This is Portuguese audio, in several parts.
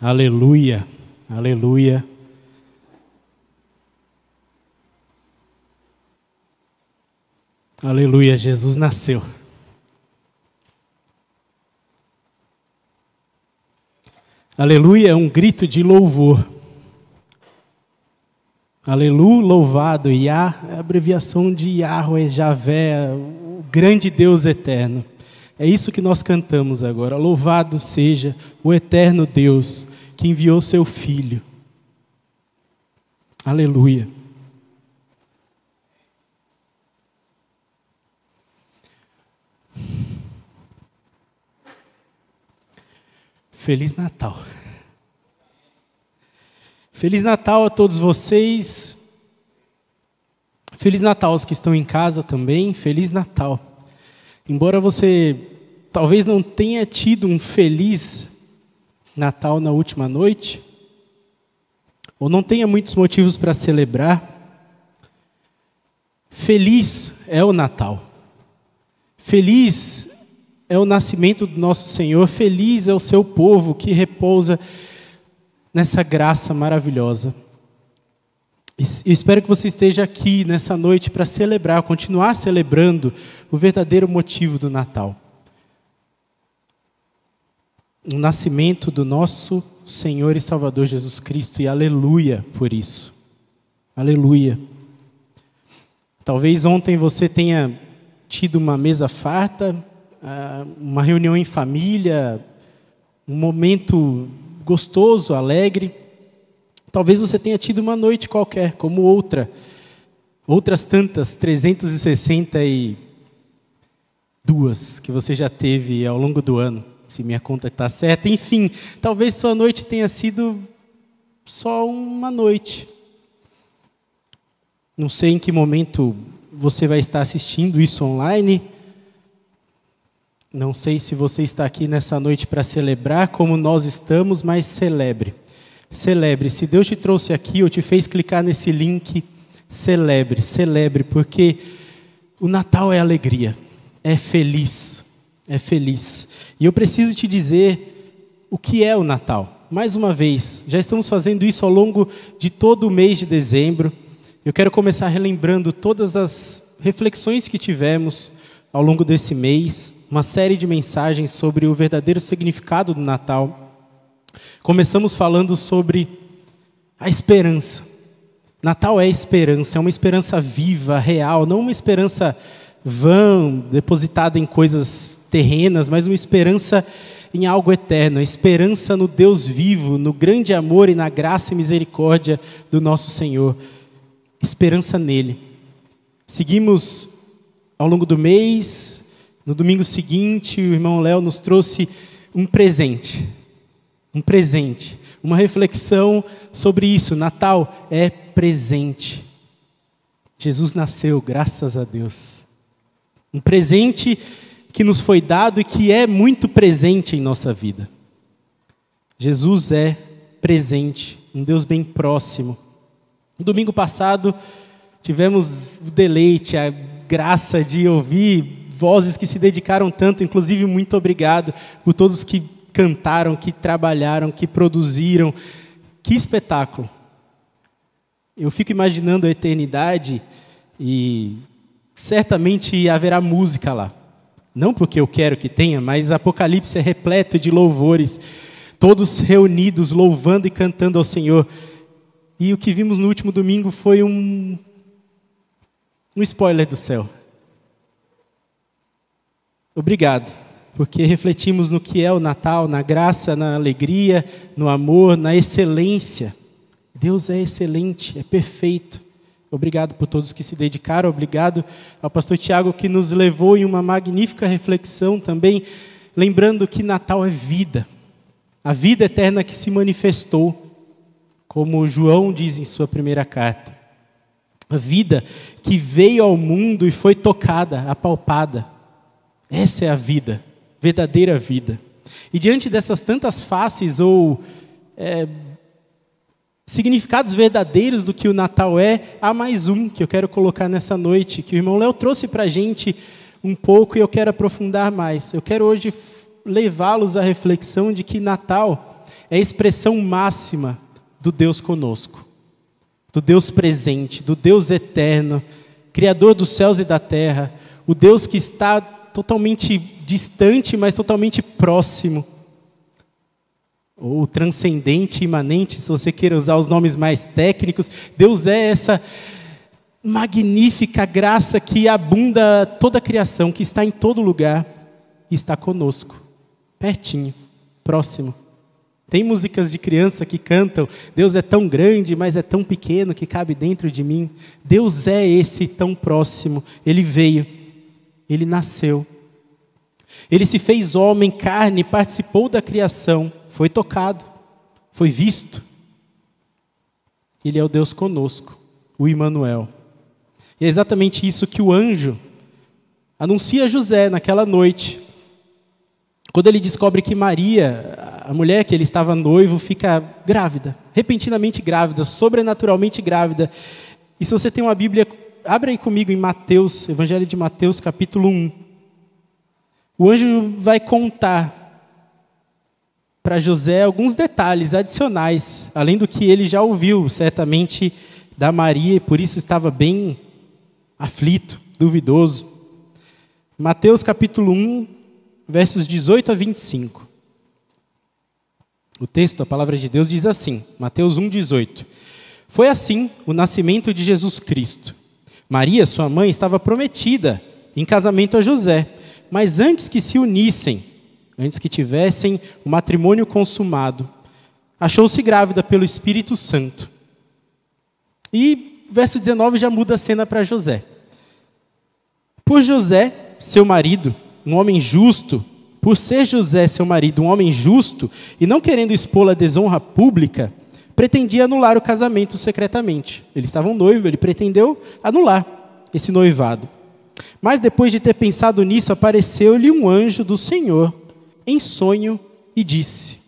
Aleluia, aleluia. Aleluia, Jesus nasceu. Aleluia é um grito de louvor. Aleluia, louvado, Yah é a abreviação de Yahweh, Javé, o grande Deus eterno. É isso que nós cantamos agora. Louvado seja o eterno Deus que enviou seu Filho. Aleluia. Feliz Natal. Feliz Natal a todos vocês. Feliz Natal aos que estão em casa também. Feliz Natal. Embora você talvez não tenha tido um feliz Natal na última noite, ou não tenha muitos motivos para celebrar, feliz é o Natal. Feliz é o nascimento do nosso Senhor, feliz é o seu povo que repousa nessa graça maravilhosa. Eu espero que você esteja aqui nessa noite para celebrar, continuar celebrando o verdadeiro motivo do Natal. O nascimento do nosso Senhor e Salvador Jesus Cristo, e aleluia por isso. Aleluia. Talvez ontem você tenha tido uma mesa farta, ah, uma reunião em família, um momento gostoso, alegre. Talvez você tenha tido uma noite qualquer, como outra, outras tantas, 362 que você já teve ao longo do ano, se minha conta está certa. Enfim, talvez sua noite tenha sido só uma noite. Não sei em que momento você vai estar assistindo isso online. Não sei se você está aqui nessa noite para celebrar como nós estamos, mas celebre. Celebre. Se Deus te trouxe aqui ou te fez clicar nesse link, celebre, celebre, porque o Natal é alegria, é feliz, é feliz. E eu preciso te dizer o que é o Natal. Mais uma vez, já estamos fazendo isso ao longo de todo o mês de dezembro. Eu quero começar relembrando todas as reflexões que tivemos ao longo desse mês uma série de mensagens sobre o verdadeiro significado do Natal. Começamos falando sobre a esperança. Natal é esperança, é uma esperança viva, real, não uma esperança vã, depositada em coisas terrenas, mas uma esperança em algo eterno, a esperança no Deus vivo, no grande amor e na graça e misericórdia do nosso Senhor. Esperança nele. Seguimos ao longo do mês no domingo seguinte, o irmão Léo nos trouxe um presente. Um presente. Uma reflexão sobre isso. Natal é presente. Jesus nasceu, graças a Deus. Um presente que nos foi dado e que é muito presente em nossa vida. Jesus é presente, um Deus bem próximo. No domingo passado, tivemos o deleite, a graça de ouvir vozes que se dedicaram tanto, inclusive muito obrigado por todos que cantaram, que trabalharam, que produziram. Que espetáculo! Eu fico imaginando a eternidade e certamente haverá música lá. Não porque eu quero que tenha, mas Apocalipse é repleto de louvores, todos reunidos louvando e cantando ao Senhor. E o que vimos no último domingo foi um, um spoiler do céu. Obrigado, porque refletimos no que é o Natal, na graça, na alegria, no amor, na excelência. Deus é excelente, é perfeito. Obrigado por todos que se dedicaram, obrigado ao pastor Tiago que nos levou em uma magnífica reflexão também, lembrando que Natal é vida, a vida eterna que se manifestou, como João diz em sua primeira carta. A vida que veio ao mundo e foi tocada, apalpada. Essa é a vida, verdadeira vida. E diante dessas tantas faces ou é, significados verdadeiros do que o Natal é, há mais um que eu quero colocar nessa noite, que o irmão Léo trouxe para a gente um pouco e eu quero aprofundar mais. Eu quero hoje levá-los à reflexão de que Natal é a expressão máxima do Deus conosco, do Deus presente, do Deus eterno, Criador dos céus e da terra, o Deus que está totalmente distante, mas totalmente próximo, ou transcendente, imanente, se você queira usar os nomes mais técnicos. Deus é essa magnífica graça que abunda toda a criação, que está em todo lugar e está conosco, pertinho, próximo. Tem músicas de criança que cantam: Deus é tão grande, mas é tão pequeno que cabe dentro de mim. Deus é esse tão próximo. Ele veio, ele nasceu. Ele se fez homem, carne, participou da criação, foi tocado, foi visto. Ele é o Deus conosco, o Imanuel. E é exatamente isso que o anjo anuncia a José naquela noite. Quando ele descobre que Maria, a mulher que ele estava noivo, fica grávida, repentinamente grávida, sobrenaturalmente grávida. E se você tem uma Bíblia, abre aí comigo em Mateus, Evangelho de Mateus, capítulo 1. O anjo vai contar para José alguns detalhes adicionais, além do que ele já ouviu, certamente, da Maria, e por isso estava bem aflito, duvidoso. Mateus capítulo 1, versos 18 a 25. O texto, a palavra de Deus diz assim, Mateus 1, 18. Foi assim o nascimento de Jesus Cristo. Maria, sua mãe, estava prometida em casamento a José, mas antes que se unissem, antes que tivessem o matrimônio consumado, achou-se grávida pelo Espírito Santo. E verso 19 já muda a cena para José. Por José, seu marido, um homem justo, por ser José, seu marido, um homem justo, e não querendo expô-la à desonra pública, pretendia anular o casamento secretamente. Eles estavam noivo, ele pretendeu anular esse noivado. Mas depois de ter pensado nisso, apareceu-lhe um anjo do Senhor em sonho e disse: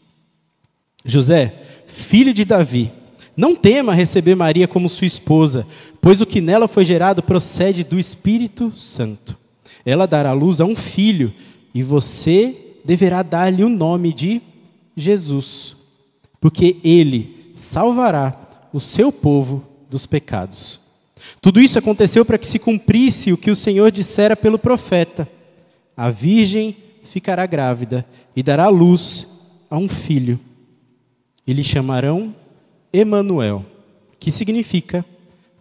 José, filho de Davi, não tema receber Maria como sua esposa, pois o que nela foi gerado procede do Espírito Santo. Ela dará luz a um filho, e você deverá dar-lhe o nome de Jesus, porque ele salvará o seu povo dos pecados. Tudo isso aconteceu para que se cumprisse o que o Senhor dissera pelo profeta: a virgem ficará grávida e dará luz a um filho, e lhe chamarão Emanuel, que significa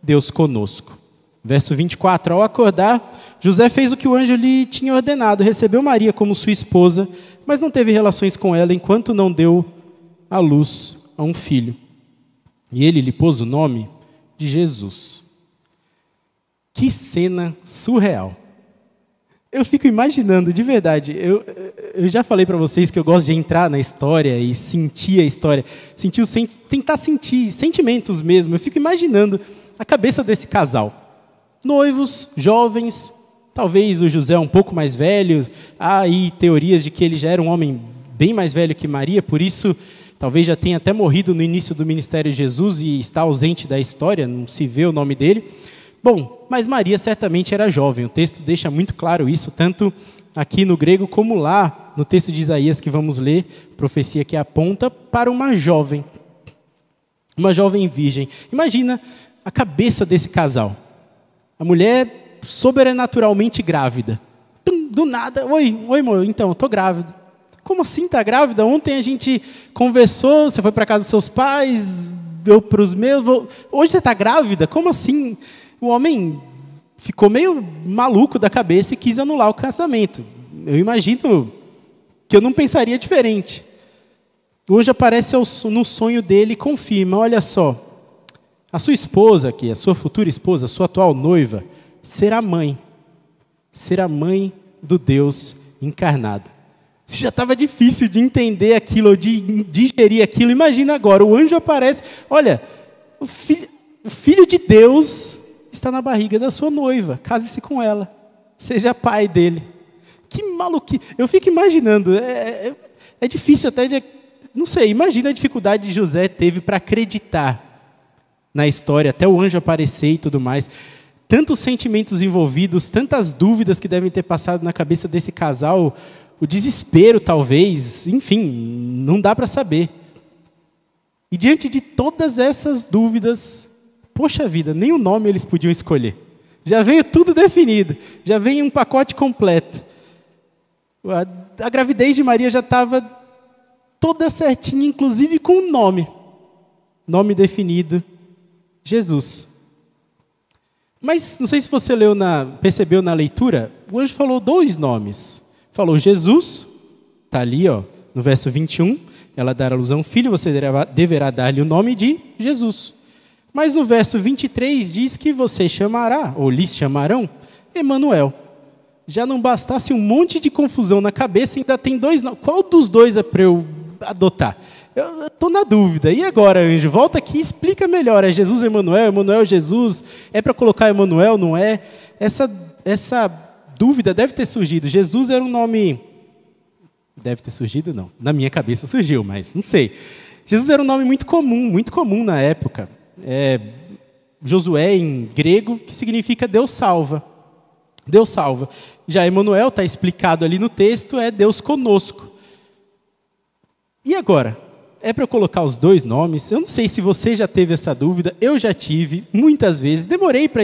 Deus conosco. Verso 24: Ao acordar, José fez o que o anjo lhe tinha ordenado, recebeu Maria como sua esposa, mas não teve relações com ela enquanto não deu à luz a um filho. E ele lhe pôs o nome de Jesus. Que cena surreal. Eu fico imaginando, de verdade. Eu, eu já falei para vocês que eu gosto de entrar na história e sentir a história, sentir o, tentar sentir sentimentos mesmo. Eu fico imaginando a cabeça desse casal. Noivos, jovens, talvez o José um pouco mais velho. Há aí teorias de que ele já era um homem bem mais velho que Maria, por isso talvez já tenha até morrido no início do ministério de Jesus e está ausente da história, não se vê o nome dele. Bom, mas Maria certamente era jovem, o texto deixa muito claro isso, tanto aqui no grego como lá no texto de Isaías que vamos ler, profecia que aponta para uma jovem, uma jovem virgem. Imagina a cabeça desse casal. A mulher sobrenaturalmente grávida. Do nada, oi, oi, amor, então, estou grávida. Como assim está grávida? Ontem a gente conversou, você foi para casa dos seus pais, eu para os meus. Hoje você está grávida? Como assim? O homem ficou meio maluco da cabeça e quis anular o casamento. Eu imagino que eu não pensaria diferente. Hoje aparece no sonho dele e confirma: olha só, a sua esposa, que é a sua futura esposa, a sua atual noiva, será mãe. Será mãe do Deus encarnado. Se já estava difícil de entender aquilo, de digerir aquilo, imagina agora, o anjo aparece, olha, o o filho de Deus está na barriga da sua noiva, case-se com ela, seja pai dele. Que maluquice. Eu fico imaginando, é, é, é difícil até de. Não sei, imagina a dificuldade que José teve para acreditar na história, até o anjo aparecer e tudo mais. Tantos sentimentos envolvidos, tantas dúvidas que devem ter passado na cabeça desse casal, o desespero talvez, enfim, não dá para saber. E diante de todas essas dúvidas, poxa vida, nem o nome eles podiam escolher. Já veio tudo definido, já veio um pacote completo. A, a gravidez de Maria já estava toda certinha, inclusive com o nome. Nome definido, Jesus. Mas não sei se você leu na, percebeu na leitura, o anjo falou dois nomes. Falou Jesus, está ali ó, no verso 21, ela dará alusão ao filho, você deverá, deverá dar-lhe o nome de Jesus. Mas no verso 23 diz que você chamará, ou lhes chamarão, Emanuel. Já não bastasse um monte de confusão na cabeça, ainda tem dois. Qual dos dois é para eu adotar? Eu estou na dúvida. E agora, anjo? Volta aqui e explica melhor. É Jesus Emanuel? Emanuel Jesus? É para colocar Emanuel? Não é? Essa, essa dúvida deve ter surgido. Jesus era um nome Deve ter surgido, não. Na minha cabeça surgiu, mas não sei. Jesus era um nome muito comum, muito comum na época. É, Josué em grego, que significa Deus salva. Deus salva. Já Emanuel está explicado ali no texto, é Deus conosco. E agora? É para eu colocar os dois nomes? Eu não sei se você já teve essa dúvida, eu já tive, muitas vezes. Demorei para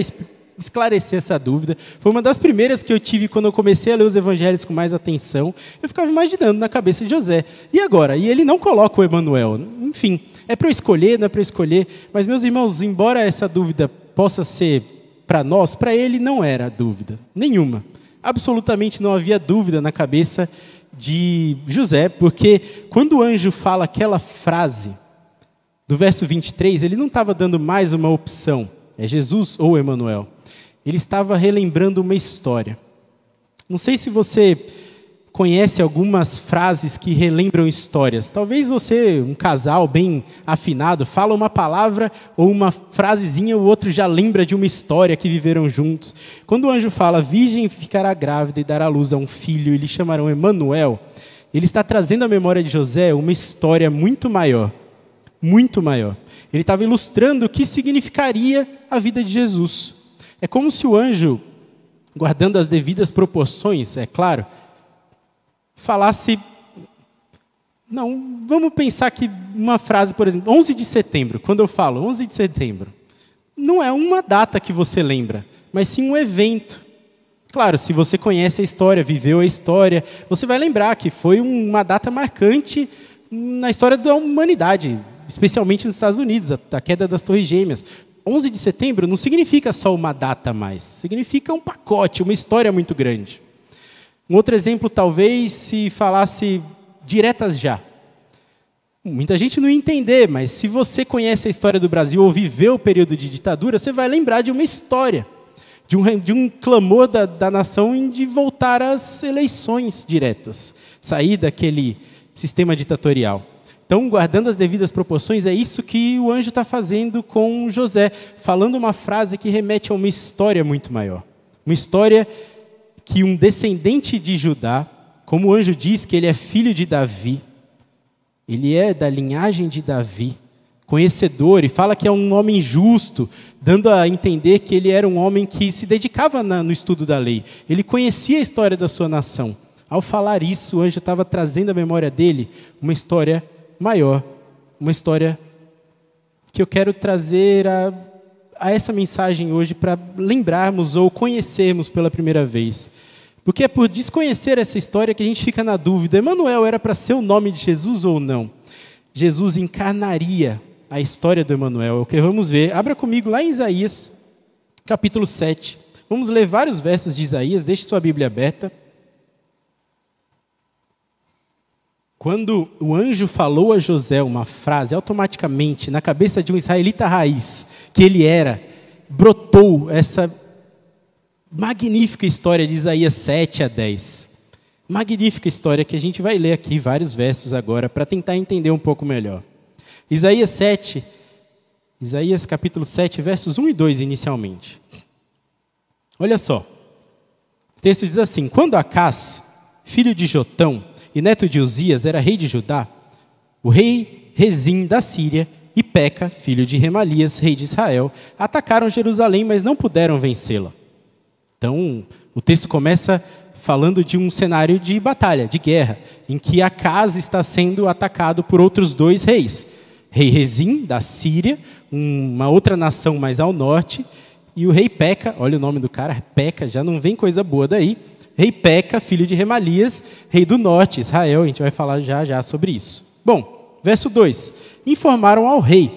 esclarecer essa dúvida. Foi uma das primeiras que eu tive quando eu comecei a ler os evangelhos com mais atenção. Eu ficava imaginando na cabeça de José. E agora? E ele não coloca o Emanuel. Enfim, é para eu escolher, não é para eu escolher. Mas, meus irmãos, embora essa dúvida possa ser para nós, para ele não era dúvida nenhuma. Absolutamente não havia dúvida na cabeça de José, porque quando o anjo fala aquela frase do verso 23, ele não estava dando mais uma opção. É Jesus ou Emanuel ele estava relembrando uma história. Não sei se você conhece algumas frases que relembram histórias. Talvez você, um casal bem afinado, fala uma palavra ou uma frasezinha, o outro já lembra de uma história que viveram juntos. Quando o anjo fala, virgem ficará grávida e dará luz a um filho e lhe chamarão Emanuel, ele está trazendo à memória de José uma história muito maior, muito maior. Ele estava ilustrando o que significaria a vida de Jesus. É como se o anjo, guardando as devidas proporções, é claro, falasse. Não, vamos pensar que uma frase, por exemplo, 11 de setembro, quando eu falo 11 de setembro, não é uma data que você lembra, mas sim um evento. Claro, se você conhece a história, viveu a história, você vai lembrar que foi uma data marcante na história da humanidade, especialmente nos Estados Unidos, a, queda das Torres Gêmeas. 11 de setembro não significa só uma data mais, significa um pacote, uma história muito grande. Um outro exemplo, talvez, se falasse diretas já. Muita gente não ia entender, mas se você conhece a história do Brasil ou viveu o período de ditadura, você vai lembrar de uma história, de um, de um clamor da, da nação de voltar às eleições diretas, sair daquele sistema ditatorial. Então, guardando as devidas proporções, é isso que o anjo está fazendo com José, falando uma frase que remete a uma história muito maior. Uma história que um descendente de Judá, como o anjo diz que ele é filho de Davi, ele é da linhagem de Davi, conhecedor, e fala que é um homem justo, dando a entender que ele era um homem que se dedicava na, no estudo da lei. Ele conhecia a história da sua nação. Ao falar isso, o anjo estava trazendo à memória dele uma história maior, uma história que eu quero trazer a, a essa mensagem hoje para lembrarmos ou conhecermos pela primeira vez. Porque é por desconhecer essa história que a gente fica na dúvida: Emanuel era para ser o nome de Jesus ou não? Jesus encarnaria a história do Emanuel. É o que vamos ver. Abra comigo lá em Isaías, capítulo 7. Vamos ler vários versos de Isaías, deixe sua Bíblia aberta. Quando o anjo falou a José uma frase, automaticamente, na cabeça de um israelita raiz, que ele era, brotou essa magnífica história de Isaías 7 a 10. Magnífica história que a gente vai ler aqui vários versos agora para tentar entender um pouco melhor. Isaías 7, Isaías capítulo 7, versos 1 e 2 inicialmente. Olha só. O texto diz assim: Quando Acás, filho de Jotão, e neto de Uzias era rei de Judá, o rei Rezim da Síria e Peca, filho de Remalias, rei de Israel, atacaram Jerusalém, mas não puderam vencê-la. Então, o texto começa falando de um cenário de batalha, de guerra, em que a casa está sendo atacado por outros dois reis, rei Rezim, da Síria, uma outra nação mais ao norte, e o rei Peca, olha o nome do cara, Peca, já não vem coisa boa daí. Rei Peca, filho de Remalias, rei do norte, Israel, a gente vai falar já já sobre isso. Bom, verso 2: Informaram ao rei: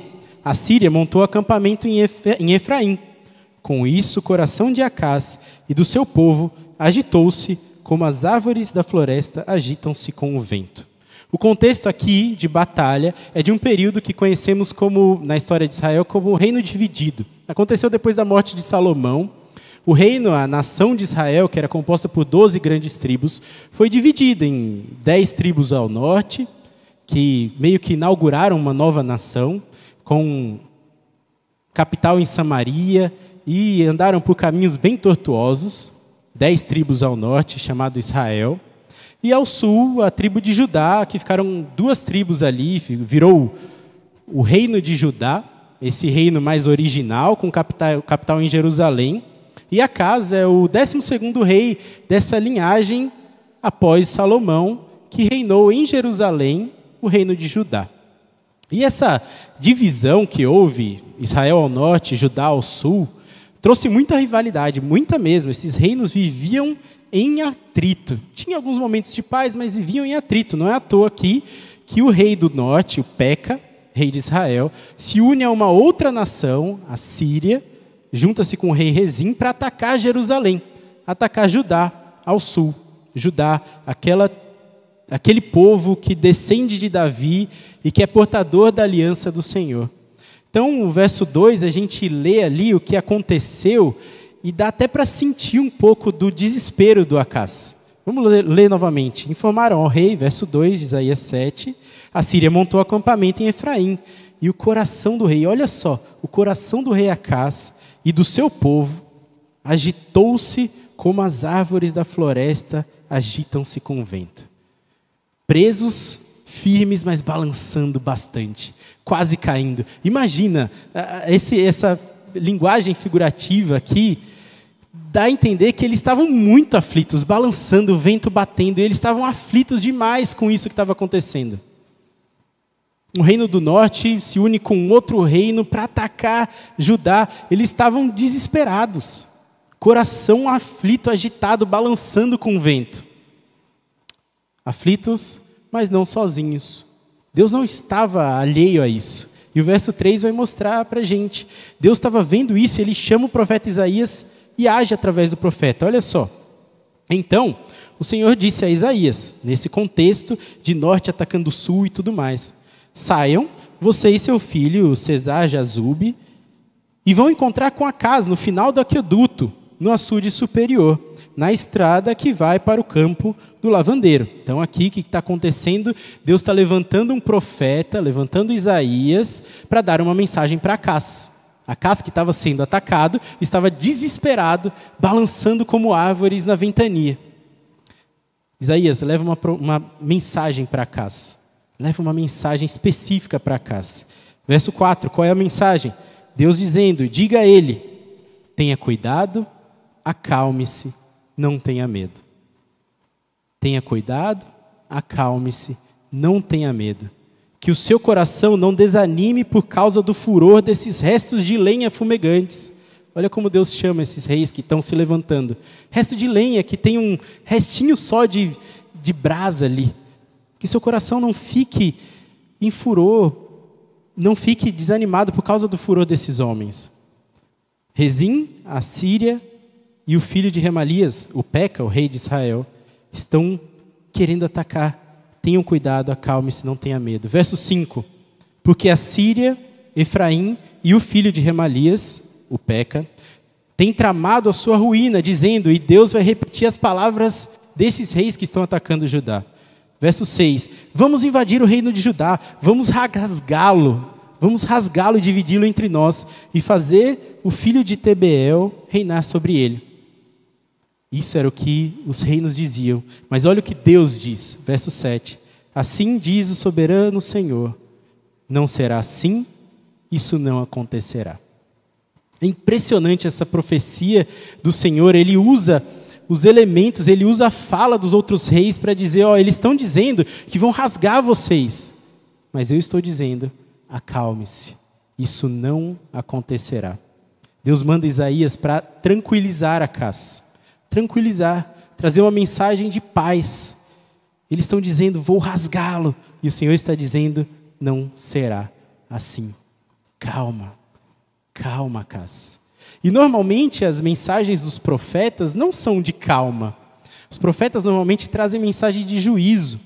A Síria montou acampamento em Efraim. Com isso, o coração de Acás e do seu povo agitou-se, como as árvores da floresta agitam-se com o vento. O contexto aqui de batalha é de um período que conhecemos como, na história de Israel, como o reino dividido. Aconteceu depois da morte de Salomão. O reino, a nação de Israel, que era composta por 12 grandes tribos, foi dividida em 10 tribos ao norte, que meio que inauguraram uma nova nação, com capital em Samaria, e andaram por caminhos bem tortuosos. Dez tribos ao norte, chamado Israel. E ao sul, a tribo de Judá, que ficaram duas tribos ali, virou o reino de Judá, esse reino mais original, com capital, capital em Jerusalém. E Acas é o 12 rei dessa linhagem após Salomão, que reinou em Jerusalém, o reino de Judá. E essa divisão que houve, Israel ao norte, Judá ao sul, trouxe muita rivalidade, muita mesmo. Esses reinos viviam em atrito. Tinha alguns momentos de paz, mas viviam em atrito. Não é à toa aqui que o rei do norte, o Peca, rei de Israel, se une a uma outra nação, a Síria, junta-se com o rei Rezim para atacar Jerusalém, atacar Judá ao sul. Judá, aquela, aquele povo que descende de Davi e que é portador da aliança do Senhor. Então, o verso 2, a gente lê ali o que aconteceu e dá até para sentir um pouco do desespero do Acas. Vamos ler, ler, novamente. Informaram ao rei, verso 2 de Isaías 7, a Síria montou acampamento em Efraim, e o coração do rei, olha só, o coração do rei Acas e do seu povo agitou-se como as árvores da floresta agitam-se com o vento. Presos, firmes, mas balançando bastante, quase caindo. Imagina, esse, essa linguagem figurativa aqui dá a entender que eles estavam muito aflitos, balançando, o vento batendo, e eles estavam aflitos demais com isso que estava acontecendo. O reino do norte se une com outro reino para atacar Judá. Eles estavam desesperados, coração aflito, agitado, balançando com o vento. Aflitos, mas não sozinhos. Deus não estava alheio a isso. E o verso 3 vai mostrar para a gente. Deus estava vendo isso, ele chama o profeta Isaías e age através do profeta. Olha só. Então, o Senhor disse a Isaías, nesse contexto de norte atacando sul e tudo mais: Saiam, você e seu filho, Cesar Jazube, e vão encontrar com a casa no final do aqueduto, no açude superior na estrada que vai para o campo do lavandeiro. Então, aqui, o que está acontecendo? Deus está levantando um profeta, levantando Isaías, para dar uma mensagem para Acás. Acás, que estava sendo atacado, estava desesperado, balançando como árvores na ventania. Isaías, leva uma, uma mensagem para Acás. Leva uma mensagem específica para Acás. Verso 4, qual é a mensagem? Deus dizendo: diga a ele, tenha cuidado, acalme-se não tenha medo. Tenha cuidado, acalme-se, não tenha medo. Que o seu coração não desanime por causa do furor desses restos de lenha fumegantes. Olha como Deus chama esses reis que estão se levantando. Resto de lenha, que tem um restinho só de, de brasa ali. Que seu coração não fique em furor, não fique desanimado por causa do furor desses homens. Rezim, a Síria, e o filho de Remalias, o Peca, o rei de Israel, estão querendo atacar. Tenham cuidado, acalme-se, não tenha medo. Verso 5. Porque a Síria, Efraim e o filho de Remalias, o Peca, têm tramado a sua ruína, dizendo, e Deus vai repetir as palavras desses reis que estão atacando Judá. Verso 6: Vamos invadir o reino de Judá, vamos rasgá-lo, vamos rasgá-lo e dividi-lo entre nós, e fazer o filho de Tebeel reinar sobre ele. Isso era o que os reinos diziam. Mas olha o que Deus diz, verso 7. Assim diz o soberano Senhor: não será assim, isso não acontecerá. É impressionante essa profecia do Senhor, ele usa os elementos, ele usa a fala dos outros reis para dizer: ó, eles estão dizendo que vão rasgar vocês, mas eu estou dizendo acalme-se, isso não acontecerá. Deus manda Isaías para tranquilizar a casa, tranquilizar, trazer uma mensagem de paz. Eles estão dizendo, vou rasgá-lo, e o Senhor está dizendo, não será assim. Calma, calma, casa. E normalmente as mensagens dos profetas não são de calma. Os profetas normalmente trazem mensagem de juízo.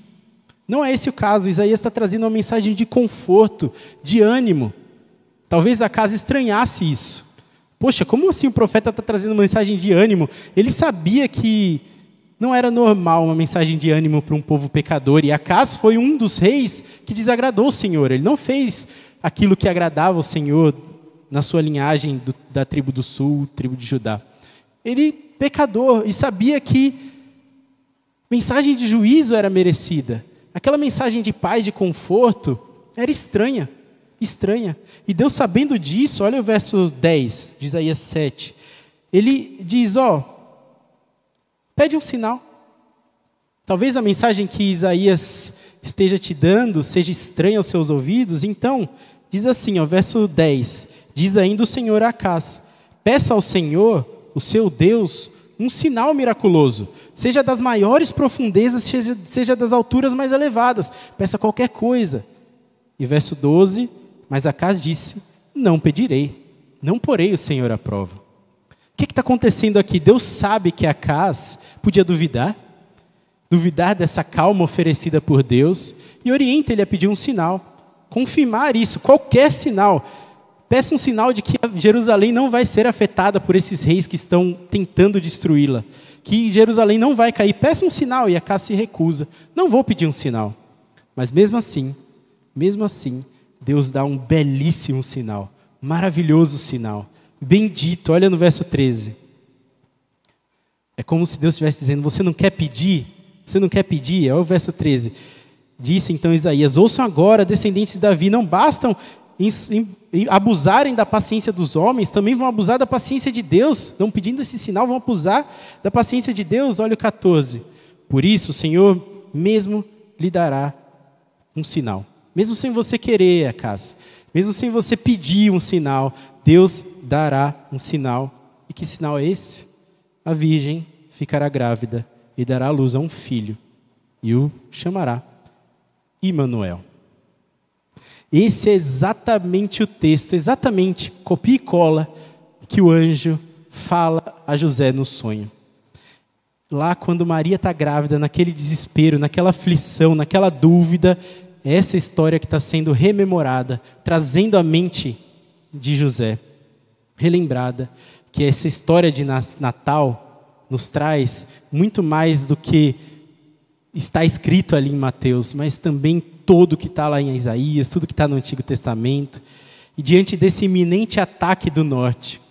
Não é esse o caso. Isaías está trazendo uma mensagem de conforto, de ânimo. Talvez a casa estranhasse isso. Poxa, como assim o profeta está trazendo uma mensagem de ânimo? Ele sabia que não era normal uma mensagem de ânimo para um povo pecador. E Acas foi um dos reis que desagradou o Senhor. Ele não fez aquilo que agradava o Senhor na sua linhagem do, da tribo do sul, tribo de Judá. Ele pecador e sabia que mensagem de juízo era merecida. Aquela mensagem de paz, de conforto, era estranha, estranha. E Deus sabendo disso, olha o verso 10 de Isaías 7. Ele diz, ó, pede um sinal. Talvez a mensagem que Isaías esteja te dando seja estranha aos seus ouvidos, então, diz assim, ó, verso 10, diz ainda o Senhor a Acás, peça ao Senhor, o seu Deus, um sinal miraculoso, seja das maiores profundezas, seja, seja das alturas mais elevadas, peça qualquer coisa. E verso 12, mas Acas disse: Não pedirei, não porei o Senhor à prova. O que está acontecendo aqui? Deus sabe que Acas podia duvidar, duvidar dessa calma oferecida por Deus, e orienta ele a pedir um sinal, confirmar isso, qualquer sinal. Peça um sinal de que Jerusalém não vai ser afetada por esses reis que estão tentando destruí-la. Que Jerusalém não vai cair. Peça um sinal e a casa se recusa. Não vou pedir um sinal. Mas mesmo assim, mesmo assim, Deus dá um belíssimo sinal. Maravilhoso sinal. Bendito. Olha no verso 13. É como se Deus estivesse dizendo: Você não quer pedir? Você não quer pedir? Olha o verso 13. Disse então Isaías: Ouçam agora, descendentes de Davi, não bastam abusarem da paciência dos homens, também vão abusar da paciência de Deus. Estão pedindo esse sinal, vão abusar da paciência de Deus. Olha o 14. Por isso, o Senhor mesmo lhe dará um sinal. Mesmo sem você querer, casa. Mesmo sem você pedir um sinal, Deus dará um sinal. E que sinal é esse? A virgem ficará grávida e dará à luz a um filho, e o chamará Imanuel. Esse é exatamente o texto, exatamente, copia e cola, que o anjo fala a José no sonho. Lá, quando Maria está grávida, naquele desespero, naquela aflição, naquela dúvida, é essa história que está sendo rememorada, trazendo à mente de José, relembrada, que essa história de Natal nos traz muito mais do que está escrito ali em Mateus, mas também todo que está lá em Isaías, tudo que está no Antigo Testamento. E diante desse iminente ataque do norte,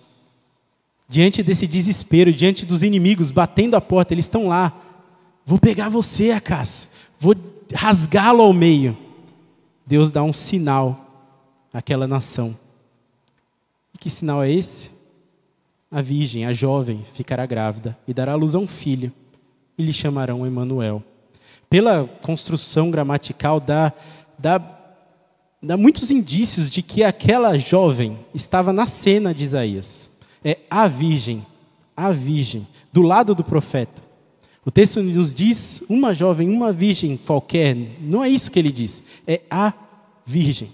diante desse desespero, diante dos inimigos batendo a porta, eles estão lá. Vou pegar você, Acas, vou rasgá-lo ao meio. Deus dá um sinal àquela nação. E que sinal é esse? A virgem, a jovem, ficará grávida e dará à luz a um filho, e lhe chamarão Emanuel pela construção gramatical, dá, dá, dá muitos indícios de que aquela jovem estava na cena de Isaías. É a virgem, a virgem, do lado do profeta. O texto nos diz uma jovem, uma virgem qualquer, não é isso que ele diz, é a virgem.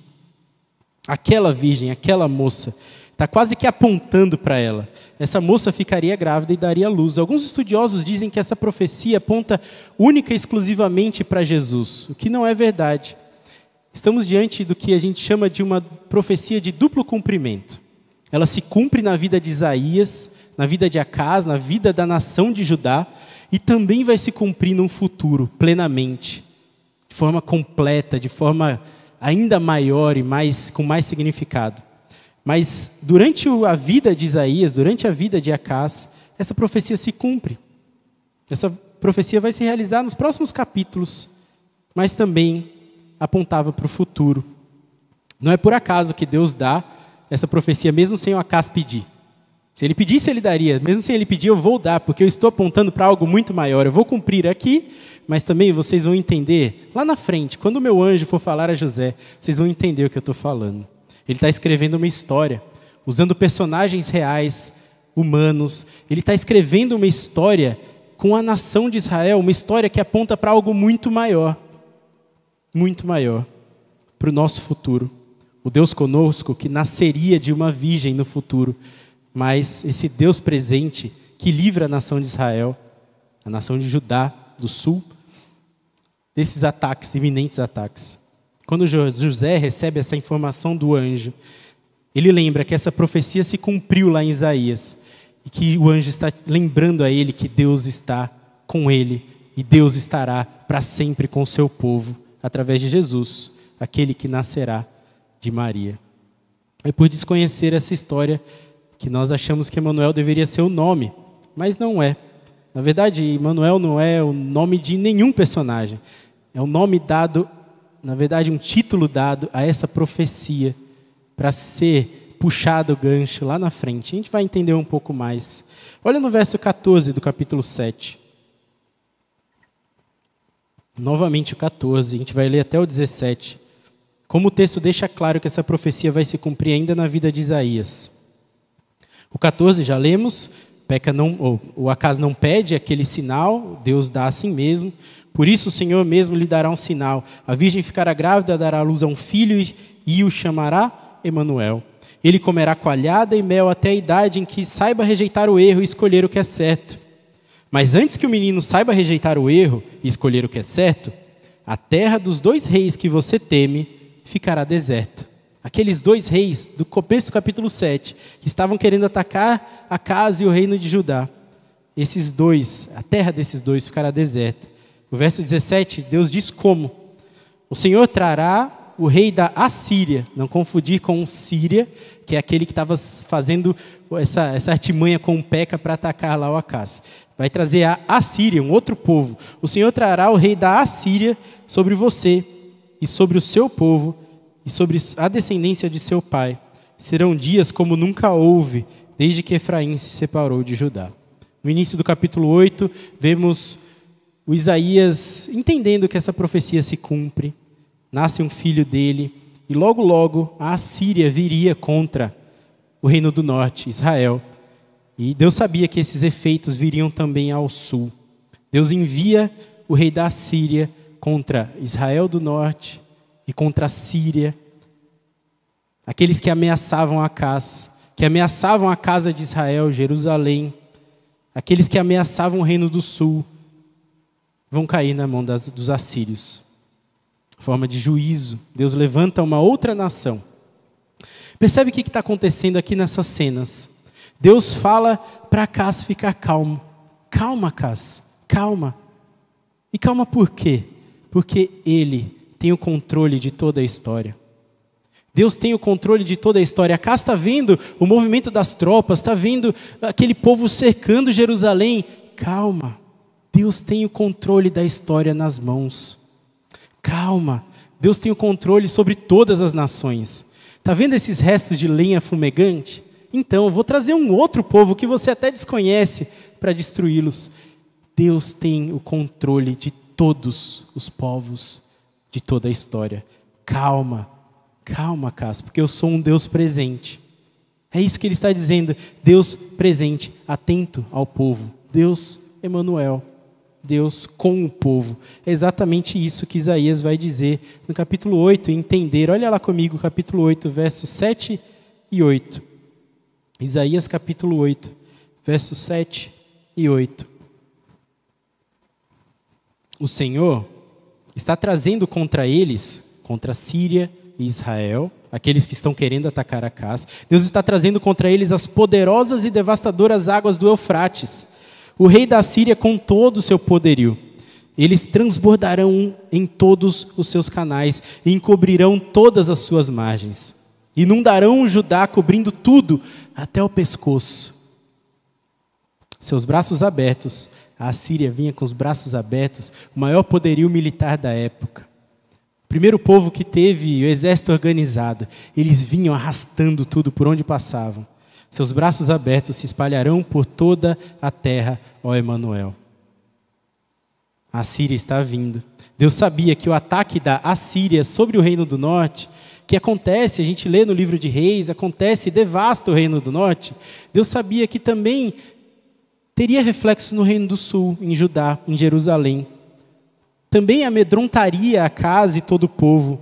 Aquela virgem, aquela moça Está quase que apontando para ela. Essa moça ficaria grávida e daria luz. Alguns estudiosos dizem que essa profecia aponta única e exclusivamente para Jesus, o que não é verdade. Estamos diante do que a gente chama de uma profecia de duplo cumprimento. Ela se cumpre na vida de Isaías, na vida de Acás, na vida da nação de Judá, e também vai se cumprir num futuro, plenamente, de forma completa, de forma ainda maior e mais, com mais significado. Mas durante a vida de Isaías, durante a vida de Acás, essa profecia se cumpre. Essa profecia vai se realizar nos próximos capítulos, mas também apontava para o futuro. Não é por acaso que Deus dá essa profecia, mesmo sem o Acás pedir. Se ele pedisse, ele daria. Mesmo sem ele pedir, eu vou dar, porque eu estou apontando para algo muito maior. Eu vou cumprir aqui, mas também vocês vão entender lá na frente, quando o meu anjo for falar a José, vocês vão entender o que eu estou falando. Ele está escrevendo uma história, usando personagens reais, humanos. Ele está escrevendo uma história com a nação de Israel, uma história que aponta para algo muito maior muito maior para o nosso futuro. O Deus conosco que nasceria de uma virgem no futuro, mas esse Deus presente que livra a nação de Israel, a nação de Judá do sul, desses ataques, iminentes ataques. Quando José recebe essa informação do anjo, ele lembra que essa profecia se cumpriu lá em Isaías e que o anjo está lembrando a ele que Deus está com ele e Deus estará para sempre com o seu povo através de Jesus, aquele que nascerá de Maria. É por desconhecer essa história que nós achamos que Emanuel deveria ser o nome, mas não é. Na verdade, Emanuel não é o nome de nenhum personagem. É um nome dado, na verdade, um título dado a essa profecia para ser puxado o gancho lá na frente. A gente vai entender um pouco mais. Olha no verso 14 do capítulo 7 novamente o 14, a gente vai ler até o 17. Como o texto deixa claro que essa profecia vai se cumprir ainda na vida de Isaías. O 14 já lemos, Peca não, o acaso não pede aquele sinal, Deus dá assim mesmo. Por isso o Senhor mesmo lhe dará um sinal. A virgem ficará grávida, dará à luz a um filho e o chamará Emanuel. Ele comerá coalhada e mel até a idade em que saiba rejeitar o erro e escolher o que é certo. Mas antes que o menino saiba rejeitar o erro e escolher o que é certo, a terra dos dois reis que você teme ficará deserta. Aqueles dois reis do começo do capítulo 7, que estavam querendo atacar a casa e o reino de Judá. Esses dois, a terra desses dois ficará deserta. O verso 17, Deus diz como: O Senhor trará o rei da Assíria, não confundir com Síria, que é aquele que estava fazendo essa, essa artimanha com o Peca para atacar lá o Acás vai trazer a Assíria, um outro povo. O Senhor trará o rei da Assíria sobre você e sobre o seu povo e sobre a descendência de seu pai. Serão dias como nunca houve, desde que Efraim se separou de Judá. No início do capítulo 8, vemos o Isaías entendendo que essa profecia se cumpre. Nasce um filho dele e logo logo a Assíria viria contra o reino do norte, Israel. E Deus sabia que esses efeitos viriam também ao sul. Deus envia o rei da Síria contra Israel do norte e contra a Síria, aqueles que ameaçavam a casa, que ameaçavam a casa de Israel, Jerusalém, aqueles que ameaçavam o reino do sul, vão cair na mão das, dos assírios. Forma de juízo. Deus levanta uma outra nação. Percebe o que está acontecendo aqui nessas cenas? Deus fala para Cas ficar calmo. Calma, Cas, calma. E calma por quê? Porque Ele tem o controle de toda a história. Deus tem o controle de toda a história. Cas está vendo o movimento das tropas, está vendo aquele povo cercando Jerusalém. Calma, Deus tem o controle da história nas mãos. Calma, Deus tem o controle sobre todas as nações. Está vendo esses restos de lenha fumegante? Então, eu vou trazer um outro povo que você até desconhece para destruí-los. Deus tem o controle de todos os povos, de toda a história. Calma, calma, Cas, porque eu sou um Deus presente. É isso que ele está dizendo. Deus presente, atento ao povo. Deus Emanuel. Deus com o povo. É exatamente isso que Isaías vai dizer no capítulo 8, entender. Olha lá comigo, capítulo 8, versos 7 e 8. Isaías capítulo 8, versos 7 e 8. O Senhor está trazendo contra eles, contra a Síria e Israel, aqueles que estão querendo atacar a casa, Deus está trazendo contra eles as poderosas e devastadoras águas do Eufrates, o rei da Síria com todo o seu poderio. Eles transbordarão em todos os seus canais e encobrirão todas as suas margens. Inundarão Judá, cobrindo tudo até o pescoço. Seus braços abertos, a Síria vinha com os braços abertos, o maior poderio militar da época. Primeiro povo que teve o exército organizado, eles vinham arrastando tudo por onde passavam. Seus braços abertos se espalharão por toda a terra, ó Emanuel. A Síria está vindo. Deus sabia que o ataque da Assíria sobre o reino do norte, que acontece, a gente lê no livro de Reis, acontece e devasta o reino do norte. Deus sabia que também teria reflexo no reino do sul, em Judá, em Jerusalém. Também amedrontaria a casa e todo o povo.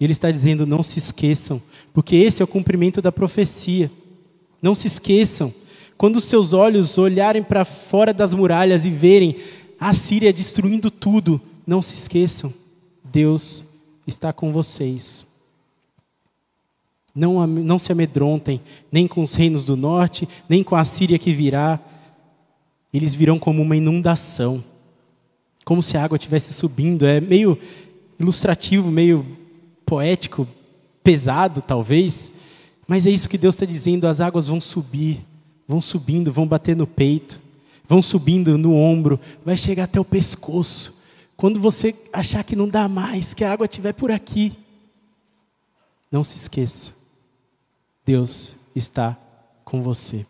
Ele está dizendo: não se esqueçam, porque esse é o cumprimento da profecia. Não se esqueçam, quando os seus olhos olharem para fora das muralhas e verem a Síria destruindo tudo, não se esqueçam, Deus está com vocês. Não, não se amedrontem, nem com os reinos do norte, nem com a Síria que virá. Eles virão como uma inundação, como se a água estivesse subindo. É meio ilustrativo, meio poético, pesado talvez, mas é isso que Deus está dizendo: as águas vão subir, vão subindo, vão bater no peito, vão subindo no ombro, vai chegar até o pescoço. Quando você achar que não dá mais, que a água estiver por aqui, não se esqueça, Deus está com você.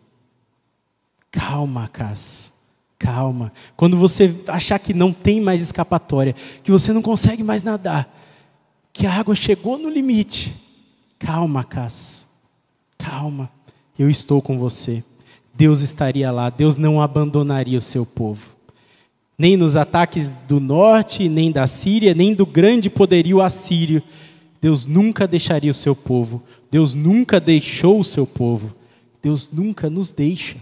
Calma, Cass. Calma. Quando você achar que não tem mais escapatória, que você não consegue mais nadar, que a água chegou no limite, calma, Cass. Calma, eu estou com você. Deus estaria lá, Deus não abandonaria o seu povo. Nem nos ataques do norte, nem da Síria, nem do grande poderio assírio. Deus nunca deixaria o seu povo. Deus nunca deixou o seu povo. Deus nunca nos deixa.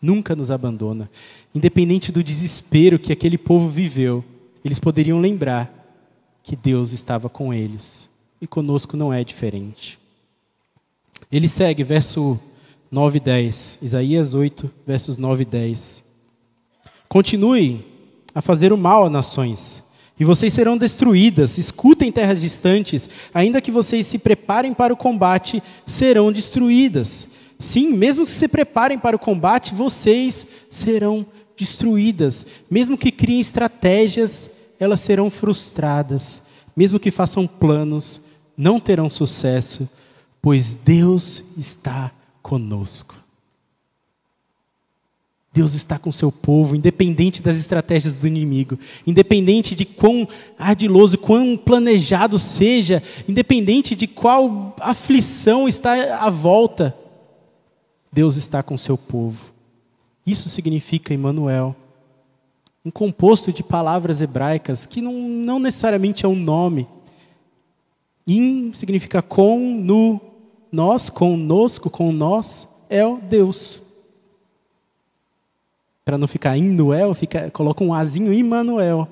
Nunca nos abandona. Independente do desespero que aquele povo viveu, eles poderiam lembrar que Deus estava com eles. E conosco não é diferente. Ele segue, verso 9 e 10. Isaías 8, versos 9 e 10. Continue a fazer o mal a nações, e vocês serão destruídas. Escutem terras distantes, ainda que vocês se preparem para o combate, serão destruídas. Sim, mesmo que se preparem para o combate, vocês serão destruídas. Mesmo que criem estratégias, elas serão frustradas. Mesmo que façam planos, não terão sucesso pois Deus está conosco. Deus está com seu povo, independente das estratégias do inimigo, independente de quão ardiloso, quão planejado seja, independente de qual aflição está à volta, Deus está com seu povo. Isso significa Emmanuel, um composto de palavras hebraicas que não, não necessariamente é um nome. In significa com, no, nós, conosco, com nós, é o Deus. Para não ficar Inuel, fica, coloca um azinho Immanuel.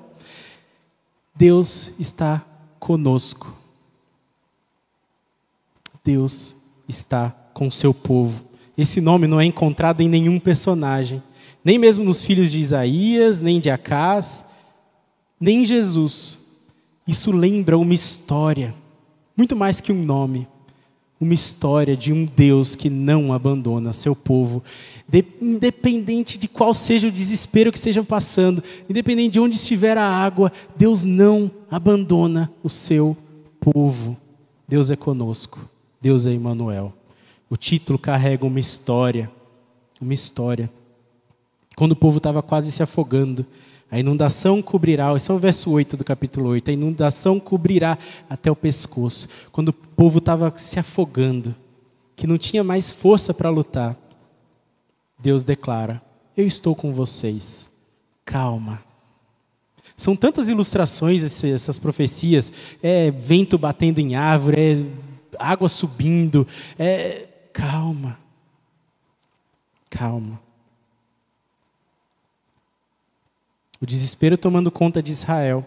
Deus está conosco. Deus está com seu povo. Esse nome não é encontrado em nenhum personagem, nem mesmo nos filhos de Isaías, nem de Acás, nem em Jesus. Isso lembra uma história, muito mais que um nome uma história de um Deus que não abandona seu povo, de, independente de qual seja o desespero que estejam passando, independente de onde estiver a água, Deus não abandona o seu povo. Deus é conosco, Deus é Emmanuel. O título carrega uma história, uma história. Quando o povo estava quase se afogando, a inundação cobrirá, esse é o verso 8 do capítulo 8, a inundação cobrirá até o pescoço. Quando o povo estava se afogando, que não tinha mais força para lutar, Deus declara: Eu estou com vocês, calma. São tantas ilustrações essas profecias: é vento batendo em árvore, é água subindo, é calma, calma. O desespero tomando conta de Israel.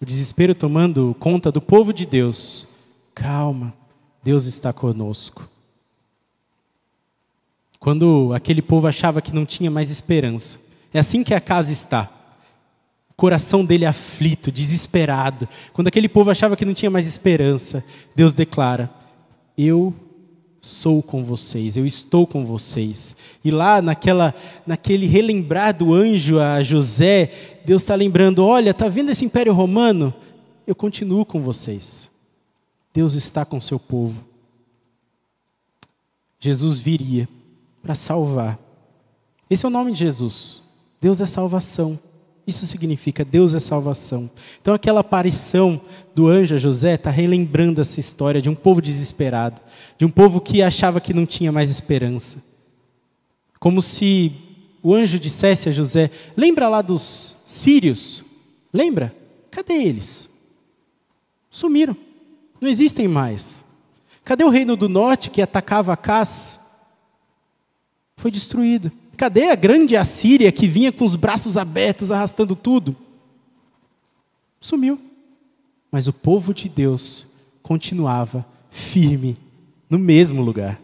O desespero tomando conta do povo de Deus. Calma, Deus está conosco. Quando aquele povo achava que não tinha mais esperança. É assim que a casa está. O coração dele aflito, desesperado. Quando aquele povo achava que não tinha mais esperança, Deus declara: Eu sou com vocês, eu estou com vocês. E lá naquela, naquele relembrar do anjo a José, Deus está lembrando: olha, está vendo esse império romano? Eu continuo com vocês. Deus está com seu povo. Jesus viria para salvar. Esse é o nome de Jesus. Deus é salvação. Isso significa Deus é salvação. Então, aquela aparição do anjo a José está relembrando essa história de um povo desesperado, de um povo que achava que não tinha mais esperança. Como se o anjo dissesse a José: Lembra lá dos sírios? Lembra? Cadê eles? Sumiram. Não existem mais. Cadê o reino do norte que atacava Acás? Foi destruído. Cadê a grande Assíria que vinha com os braços abertos, arrastando tudo? Sumiu. Mas o povo de Deus continuava firme no mesmo lugar.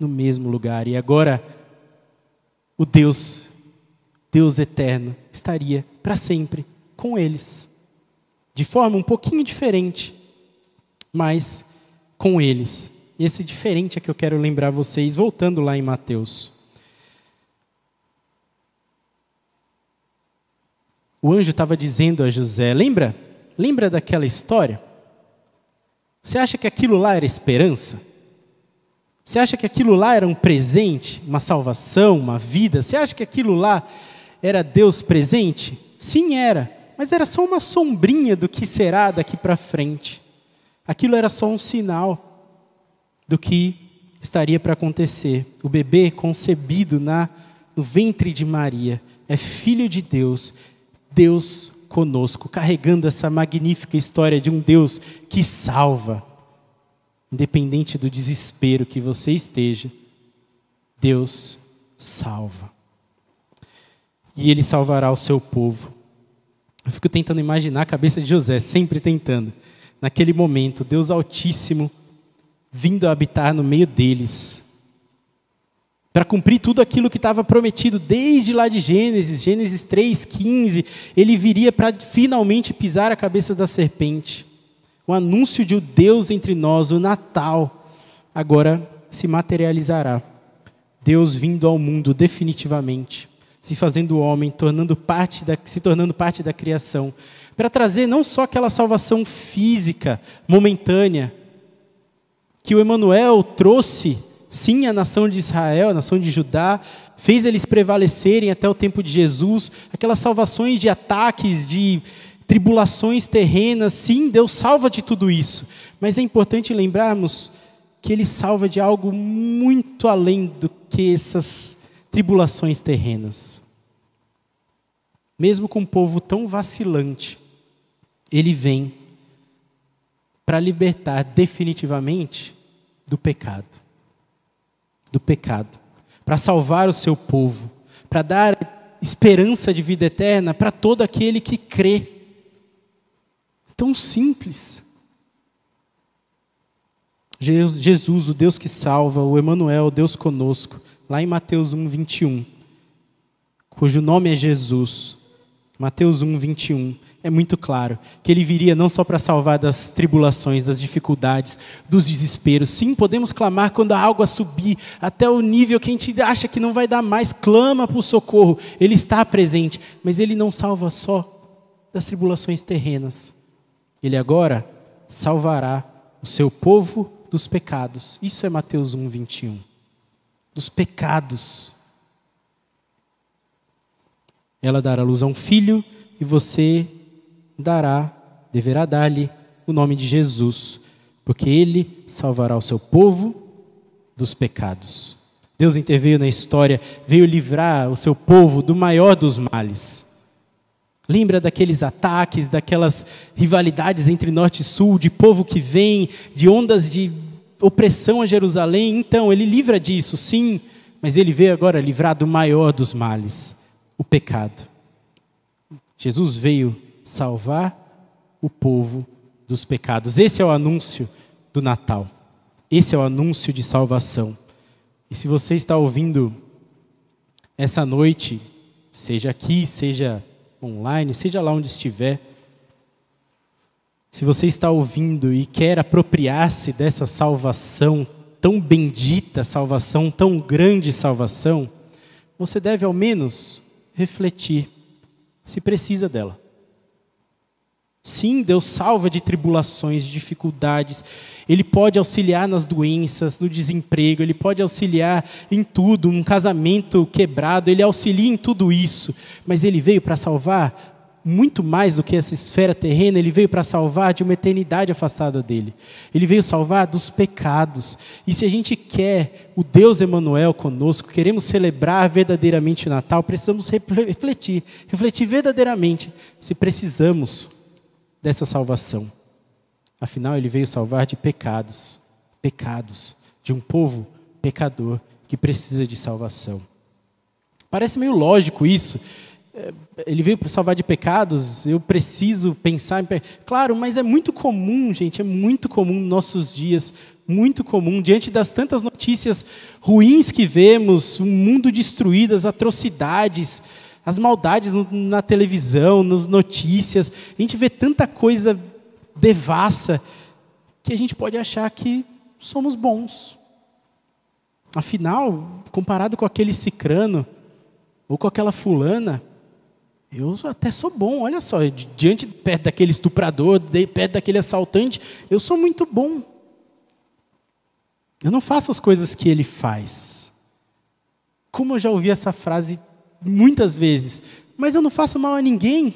No mesmo lugar. E agora, o Deus, Deus eterno, estaria para sempre com eles. De forma um pouquinho diferente, mas com eles. E esse diferente é que eu quero lembrar vocês, voltando lá em Mateus. O anjo estava dizendo a José: Lembra? Lembra daquela história? Você acha que aquilo lá era esperança? Você acha que aquilo lá era um presente, uma salvação, uma vida? Você acha que aquilo lá era Deus presente? Sim, era, mas era só uma sombrinha do que será daqui para frente. Aquilo era só um sinal do que estaria para acontecer. O bebê concebido na, no ventre de Maria é filho de Deus Deus conosco, carregando essa magnífica história de um Deus que salva, independente do desespero que você esteja, Deus salva. E Ele salvará o seu povo. Eu fico tentando imaginar a cabeça de José, sempre tentando. Naquele momento, Deus Altíssimo vindo habitar no meio deles, para cumprir tudo aquilo que estava prometido desde lá de Gênesis, Gênesis 3:15, ele viria para finalmente pisar a cabeça da serpente. O anúncio de o Deus entre nós, o Natal, agora se materializará. Deus vindo ao mundo definitivamente, se fazendo homem, tornando parte da, se tornando parte da criação, para trazer não só aquela salvação física, momentânea, que o Emanuel trouxe sim, a nação de Israel, a nação de Judá, fez eles prevalecerem até o tempo de Jesus, aquelas salvações de ataques, de tribulações terrenas, sim, Deus salva de tudo isso. Mas é importante lembrarmos que Ele salva de algo muito além do que essas tribulações terrenas. Mesmo com um povo tão vacilante, Ele vem para libertar definitivamente do pecado do pecado, para salvar o seu povo, para dar esperança de vida eterna para todo aquele que crê. Tão simples. Jesus, o Deus que salva, o Emanuel, o Deus conosco, lá em Mateus 1, 21, cujo nome é Jesus. Mateus 1, 21 é muito claro que ele viria não só para salvar das tribulações, das dificuldades, dos desesperos. Sim, podemos clamar quando a água subir até o nível que a gente acha que não vai dar mais, clama por socorro. Ele está presente, mas ele não salva só das tribulações terrenas. Ele agora salvará o seu povo dos pecados. Isso é Mateus 1, 21. Dos pecados. Ela dará luz a um filho e você dará, deverá dar-lhe o nome de Jesus, porque ele salvará o seu povo dos pecados. Deus interveio na história, veio livrar o seu povo do maior dos males. Lembra daqueles ataques, daquelas rivalidades entre norte e sul, de povo que vem, de ondas de opressão a Jerusalém? Então, ele livra disso, sim, mas ele veio agora livrar do maior dos males, o pecado. Jesus veio salvar o povo dos pecados. Esse é o anúncio do Natal. Esse é o anúncio de salvação. E se você está ouvindo essa noite, seja aqui, seja online, seja lá onde estiver, se você está ouvindo e quer apropriar-se dessa salvação tão bendita, salvação tão grande salvação, você deve ao menos refletir se precisa dela. Sim, Deus salva de tribulações, de dificuldades. Ele pode auxiliar nas doenças, no desemprego, ele pode auxiliar em tudo, um casamento quebrado, ele auxilia em tudo isso. Mas ele veio para salvar muito mais do que essa esfera terrena, ele veio para salvar de uma eternidade afastada dele. Ele veio salvar dos pecados. E se a gente quer o Deus Emanuel conosco, queremos celebrar verdadeiramente o Natal, precisamos refletir, refletir verdadeiramente se precisamos dessa salvação. Afinal, ele veio salvar de pecados, pecados de um povo pecador que precisa de salvação. Parece meio lógico isso, ele veio para salvar de pecados, eu preciso pensar em. Claro, mas é muito comum, gente, é muito comum nos nossos dias, muito comum, diante das tantas notícias ruins que vemos, o um mundo destruído, as atrocidades, as maldades na televisão, nas notícias, a gente vê tanta coisa devassa que a gente pode achar que somos bons. Afinal, comparado com aquele cicrano, ou com aquela fulana, eu até sou bom, olha só, diante perto daquele estuprador, perto daquele assaltante, eu sou muito bom. Eu não faço as coisas que ele faz. Como eu já ouvi essa frase muitas vezes, mas eu não faço mal a ninguém.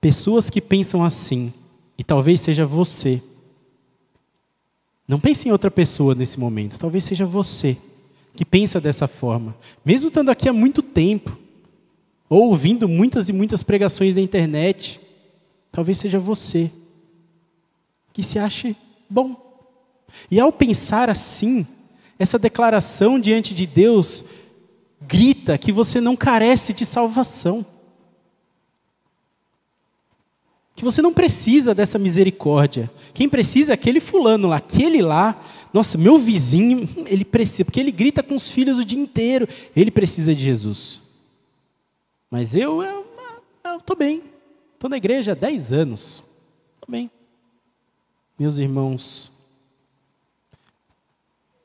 Pessoas que pensam assim, e talvez seja você. Não pense em outra pessoa nesse momento, talvez seja você que pensa dessa forma, mesmo estando aqui há muito tempo, ou ouvindo muitas e muitas pregações na internet, talvez seja você que se ache bom. E ao pensar assim, essa declaração diante de Deus grita que você não carece de salvação. Que você não precisa dessa misericórdia. Quem precisa é aquele fulano lá, aquele lá nossa, meu vizinho, ele precisa, porque ele grita com os filhos o dia inteiro. Ele precisa de Jesus. Mas eu, eu estou bem. Estou na igreja há 10 anos. Estou bem. Meus irmãos,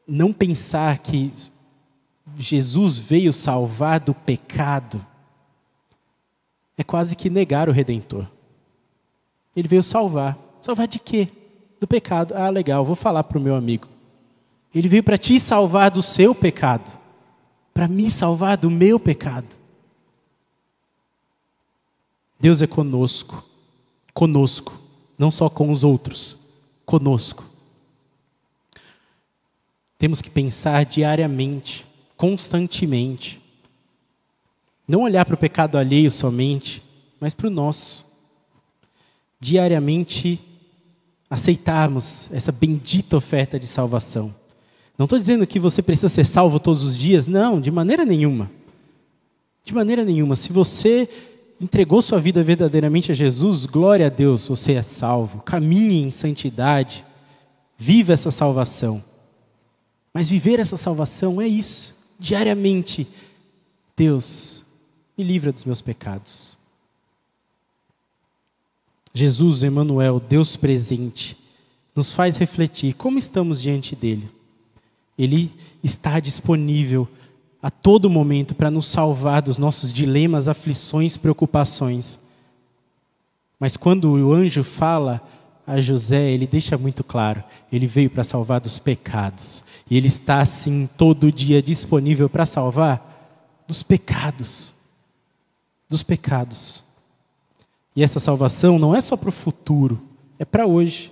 não pensar que Jesus veio salvar do pecado é quase que negar o Redentor. Ele veio salvar. Salvar de quê? Do pecado. Ah, legal, vou falar para o meu amigo. Ele veio para te salvar do seu pecado, para me salvar do meu pecado. Deus é conosco, conosco, não só com os outros, conosco. Temos que pensar diariamente, constantemente. Não olhar para o pecado alheio somente, mas para o nosso. Diariamente aceitarmos essa bendita oferta de salvação. Não estou dizendo que você precisa ser salvo todos os dias, não, de maneira nenhuma. De maneira nenhuma. Se você entregou sua vida verdadeiramente a Jesus, glória a Deus, você é salvo. Caminhe em santidade, viva essa salvação. Mas viver essa salvação é isso, diariamente. Deus, me livra dos meus pecados. Jesus, Emmanuel, Deus presente, nos faz refletir como estamos diante dele. Ele está disponível a todo momento para nos salvar dos nossos dilemas, aflições, preocupações. Mas quando o anjo fala a José, ele deixa muito claro: ele veio para salvar dos pecados. E ele está, assim, todo dia disponível para salvar dos pecados. Dos pecados. E essa salvação não é só para o futuro, é para hoje.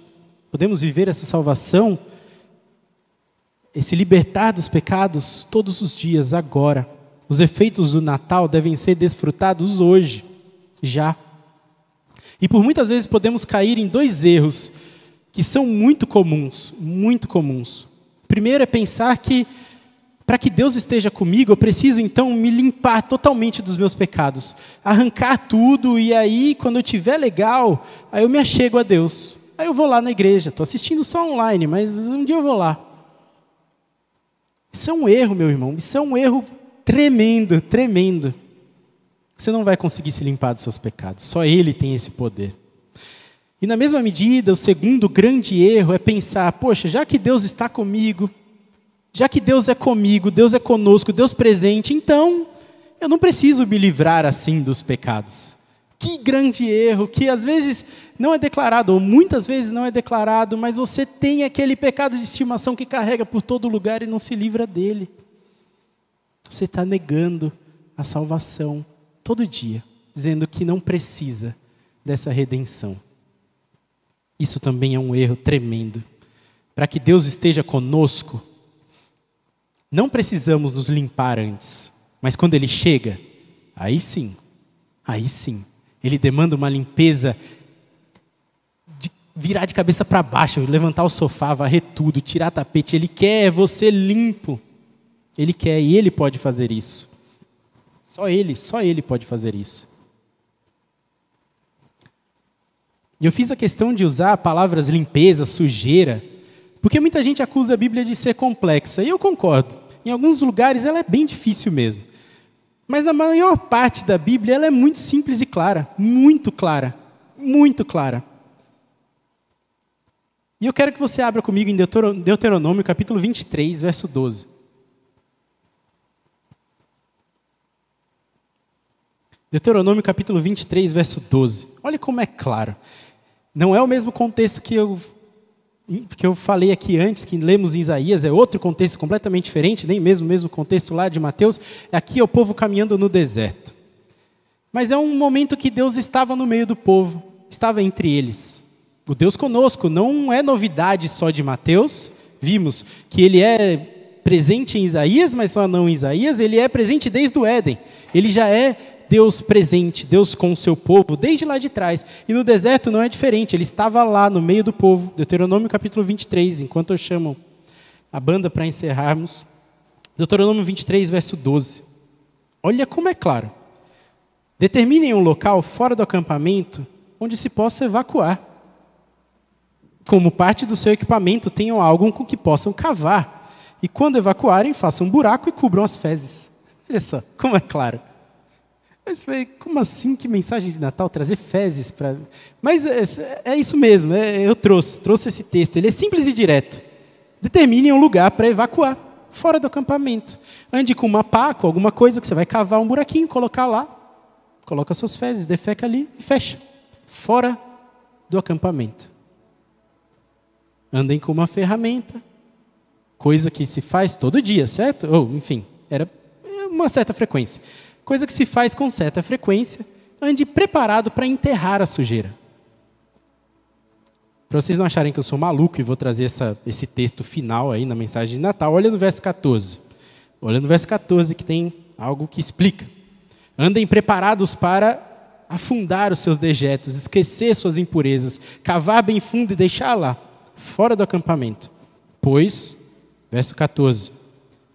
Podemos viver essa salvação esse libertar dos pecados todos os dias, agora. Os efeitos do Natal devem ser desfrutados hoje, já. E por muitas vezes podemos cair em dois erros que são muito comuns, muito comuns. Primeiro é pensar que para que Deus esteja comigo, eu preciso então me limpar totalmente dos meus pecados, arrancar tudo e aí quando eu tiver legal, aí eu me achego a Deus. Aí eu vou lá na igreja, estou assistindo só online, mas um dia eu vou lá. Isso é um erro, meu irmão. Isso é um erro tremendo, tremendo. Você não vai conseguir se limpar dos seus pecados. Só Ele tem esse poder. E na mesma medida, o segundo grande erro é pensar: poxa, já que Deus está comigo, já que Deus é comigo, Deus é conosco, Deus presente, então eu não preciso me livrar assim dos pecados. Que grande erro, que às vezes não é declarado, ou muitas vezes não é declarado, mas você tem aquele pecado de estimação que carrega por todo lugar e não se livra dele. Você está negando a salvação todo dia, dizendo que não precisa dessa redenção. Isso também é um erro tremendo. Para que Deus esteja conosco, não precisamos nos limpar antes, mas quando Ele chega, aí sim, aí sim, Ele demanda uma limpeza de virar de cabeça para baixo, levantar o sofá, varrer tudo, tirar tapete. Ele quer você limpo. Ele quer e Ele pode fazer isso. Só Ele, só Ele pode fazer isso. E eu fiz a questão de usar palavras limpeza, sujeira, porque muita gente acusa a Bíblia de ser complexa, e eu concordo. Em alguns lugares ela é bem difícil mesmo. Mas na maior parte da Bíblia ela é muito simples e clara, muito clara, muito clara. E eu quero que você abra comigo em Deuteronômio, capítulo 23, verso 12. Deuteronômio capítulo 23, verso 12. Olha como é claro. Não é o mesmo contexto que eu que eu falei aqui antes, que lemos em Isaías, é outro contexto completamente diferente, nem mesmo o mesmo contexto lá de Mateus. Aqui é o povo caminhando no deserto. Mas é um momento que Deus estava no meio do povo, estava entre eles. O Deus conosco não é novidade só de Mateus. Vimos que ele é presente em Isaías, mas só não em Isaías, ele é presente desde o Éden. Ele já é Deus presente, Deus com o seu povo, desde lá de trás. E no deserto não é diferente, ele estava lá no meio do povo. Deuteronômio capítulo 23, enquanto eu chamo a banda para encerrarmos. Deuteronômio 23, verso 12. Olha como é claro. Determinem um local fora do acampamento onde se possa evacuar. Como parte do seu equipamento, tenham algo com que possam cavar. E quando evacuarem, façam um buraco e cubram as fezes. Olha só, como é claro. Mas como assim? Que mensagem de Natal? Trazer fezes para. Mas é, é, isso mesmo, é, eu trouxe, trouxe esse texto. Ele é simples e direto. Determine um lugar para evacuar, fora do acampamento. Ande com uma pá, com alguma coisa que você vai cavar um buraquinho, colocar lá. Coloca suas fezes, defeca ali e fecha. Fora do acampamento. Andem com uma ferramenta, coisa que se faz todo dia, certo? Ou, enfim, era uma certa frequência coisa que se faz com certa frequência, ande preparado para enterrar a sujeira. Para vocês não acharem que eu sou maluco e vou trazer essa, esse texto final aí na mensagem de Natal, olha no verso 14. Olha no verso 14 que tem algo que explica. Andem preparados para afundar os seus dejetos, esquecer suas impurezas, cavar bem fundo e deixar lá, fora do acampamento. Pois, verso 14,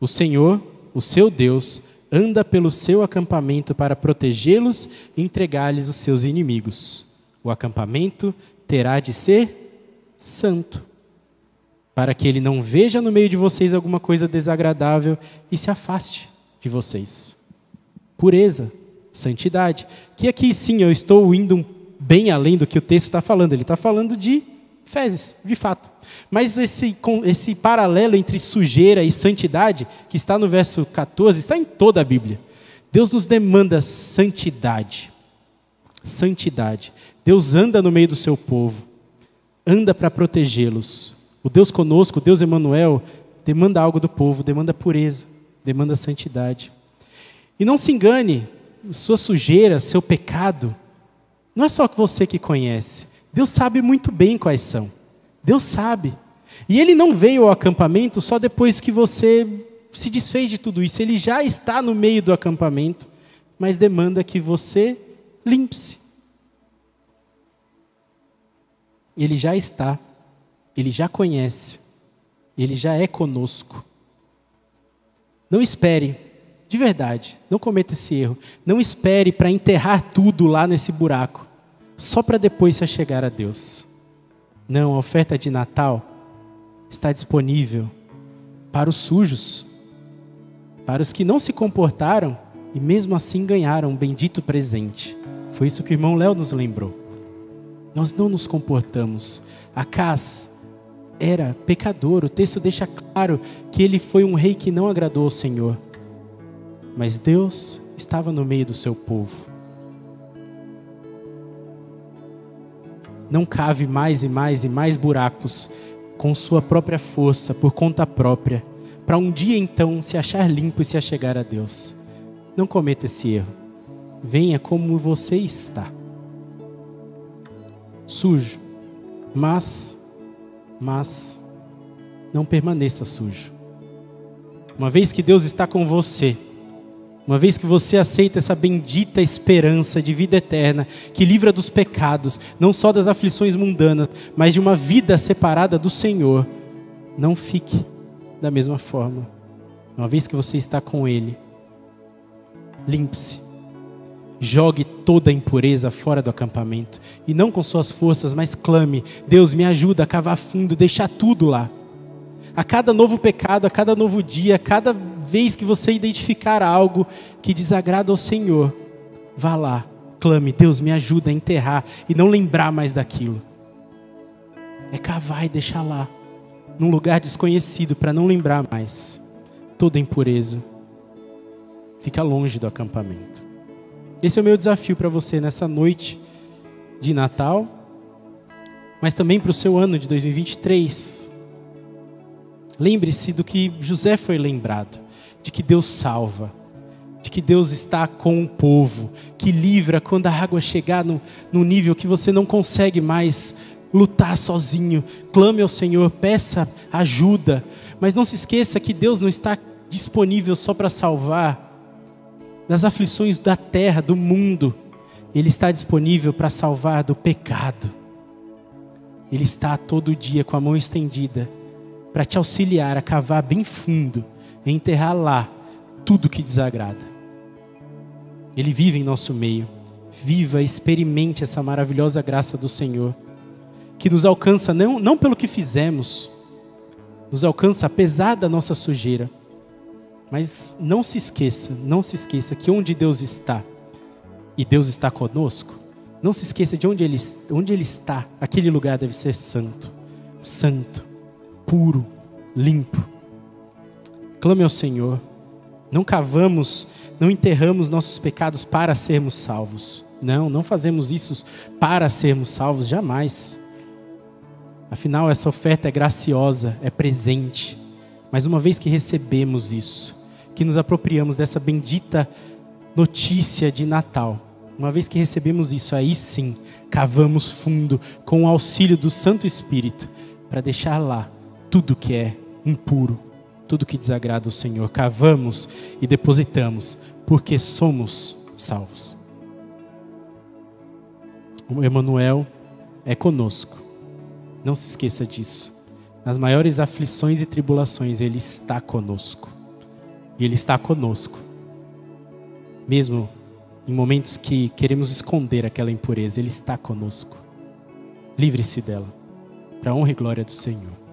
o Senhor, o seu Deus, anda pelo seu acampamento para protegê-los e entregar-lhes os seus inimigos. O acampamento terá de ser santo, para que ele não veja no meio de vocês alguma coisa desagradável e se afaste de vocês. Pureza, santidade. Que aqui sim eu estou indo bem além do que o texto está falando. Ele está falando de fezes, de fato. Mas esse, esse paralelo entre sujeira e santidade, que está no verso 14, está em toda a Bíblia. Deus nos demanda santidade. Santidade. Deus anda no meio do seu povo, anda para protegê-los. O Deus conosco, o Deus Emanuel, demanda algo do povo, demanda pureza, demanda santidade. E não se engane, sua sujeira, seu pecado, não é só você que conhece. Deus sabe muito bem quais são. Deus sabe. E Ele não veio ao acampamento só depois que você se desfez de tudo isso. Ele já está no meio do acampamento, mas demanda que você limpe-se. Ele já está, ele já conhece, ele já é conosco. Não espere, de verdade, não cometa esse erro. Não espere para enterrar tudo lá nesse buraco só para depois se chegar a Deus. Não, a oferta de Natal está disponível para os sujos, para os que não se comportaram e mesmo assim ganharam um bendito presente. Foi isso que o irmão Léo nos lembrou. Nós não nos comportamos. Acas era pecador, o texto deixa claro que ele foi um rei que não agradou ao Senhor. Mas Deus estava no meio do seu povo. Não cave mais e mais e mais buracos com sua própria força, por conta própria, para um dia então se achar limpo e se achegar a Deus. Não cometa esse erro. Venha como você está. Sujo, mas mas não permaneça sujo. Uma vez que Deus está com você, uma vez que você aceita essa bendita esperança de vida eterna, que livra dos pecados, não só das aflições mundanas, mas de uma vida separada do Senhor, não fique da mesma forma. Uma vez que você está com Ele, limpe-se. Jogue toda a impureza fora do acampamento. E não com suas forças, mas clame: Deus, me ajuda a cavar fundo, deixar tudo lá. A cada novo pecado, a cada novo dia, a cada vez que você identificar algo que desagrada ao Senhor, vá lá, clame, Deus me ajuda a enterrar e não lembrar mais daquilo. É cavar e deixar lá, num lugar desconhecido, para não lembrar mais. Toda impureza. Fica longe do acampamento. Esse é o meu desafio para você nessa noite de Natal, mas também para o seu ano de 2023. Lembre-se do que José foi lembrado de que Deus salva, de que Deus está com o povo, que livra quando a água chegar no, no nível que você não consegue mais lutar sozinho. Clame ao Senhor, peça ajuda, mas não se esqueça que Deus não está disponível só para salvar das aflições da terra, do mundo. Ele está disponível para salvar do pecado. Ele está todo dia com a mão estendida para te auxiliar a cavar bem fundo enterrar lá tudo que desagrada. Ele vive em nosso meio. Viva, experimente essa maravilhosa graça do Senhor, que nos alcança não, não pelo que fizemos, nos alcança apesar da nossa sujeira. Mas não se esqueça, não se esqueça que onde Deus está, e Deus está conosco, não se esqueça de onde Ele, onde ele está, aquele lugar deve ser santo, santo, puro, limpo. Clame ao Senhor. Não cavamos, não enterramos nossos pecados para sermos salvos. Não, não fazemos isso para sermos salvos, jamais. Afinal, essa oferta é graciosa, é presente. Mas uma vez que recebemos isso, que nos apropriamos dessa bendita notícia de Natal, uma vez que recebemos isso, aí sim, cavamos fundo com o auxílio do Santo Espírito para deixar lá tudo que é impuro, tudo que desagrada o Senhor, cavamos e depositamos, porque somos salvos. O Emanuel é conosco. Não se esqueça disso. Nas maiores aflições e tribulações, Ele está conosco. E Ele está conosco. Mesmo em momentos que queremos esconder aquela impureza, Ele está conosco. Livre-se dela, para a honra e glória do Senhor.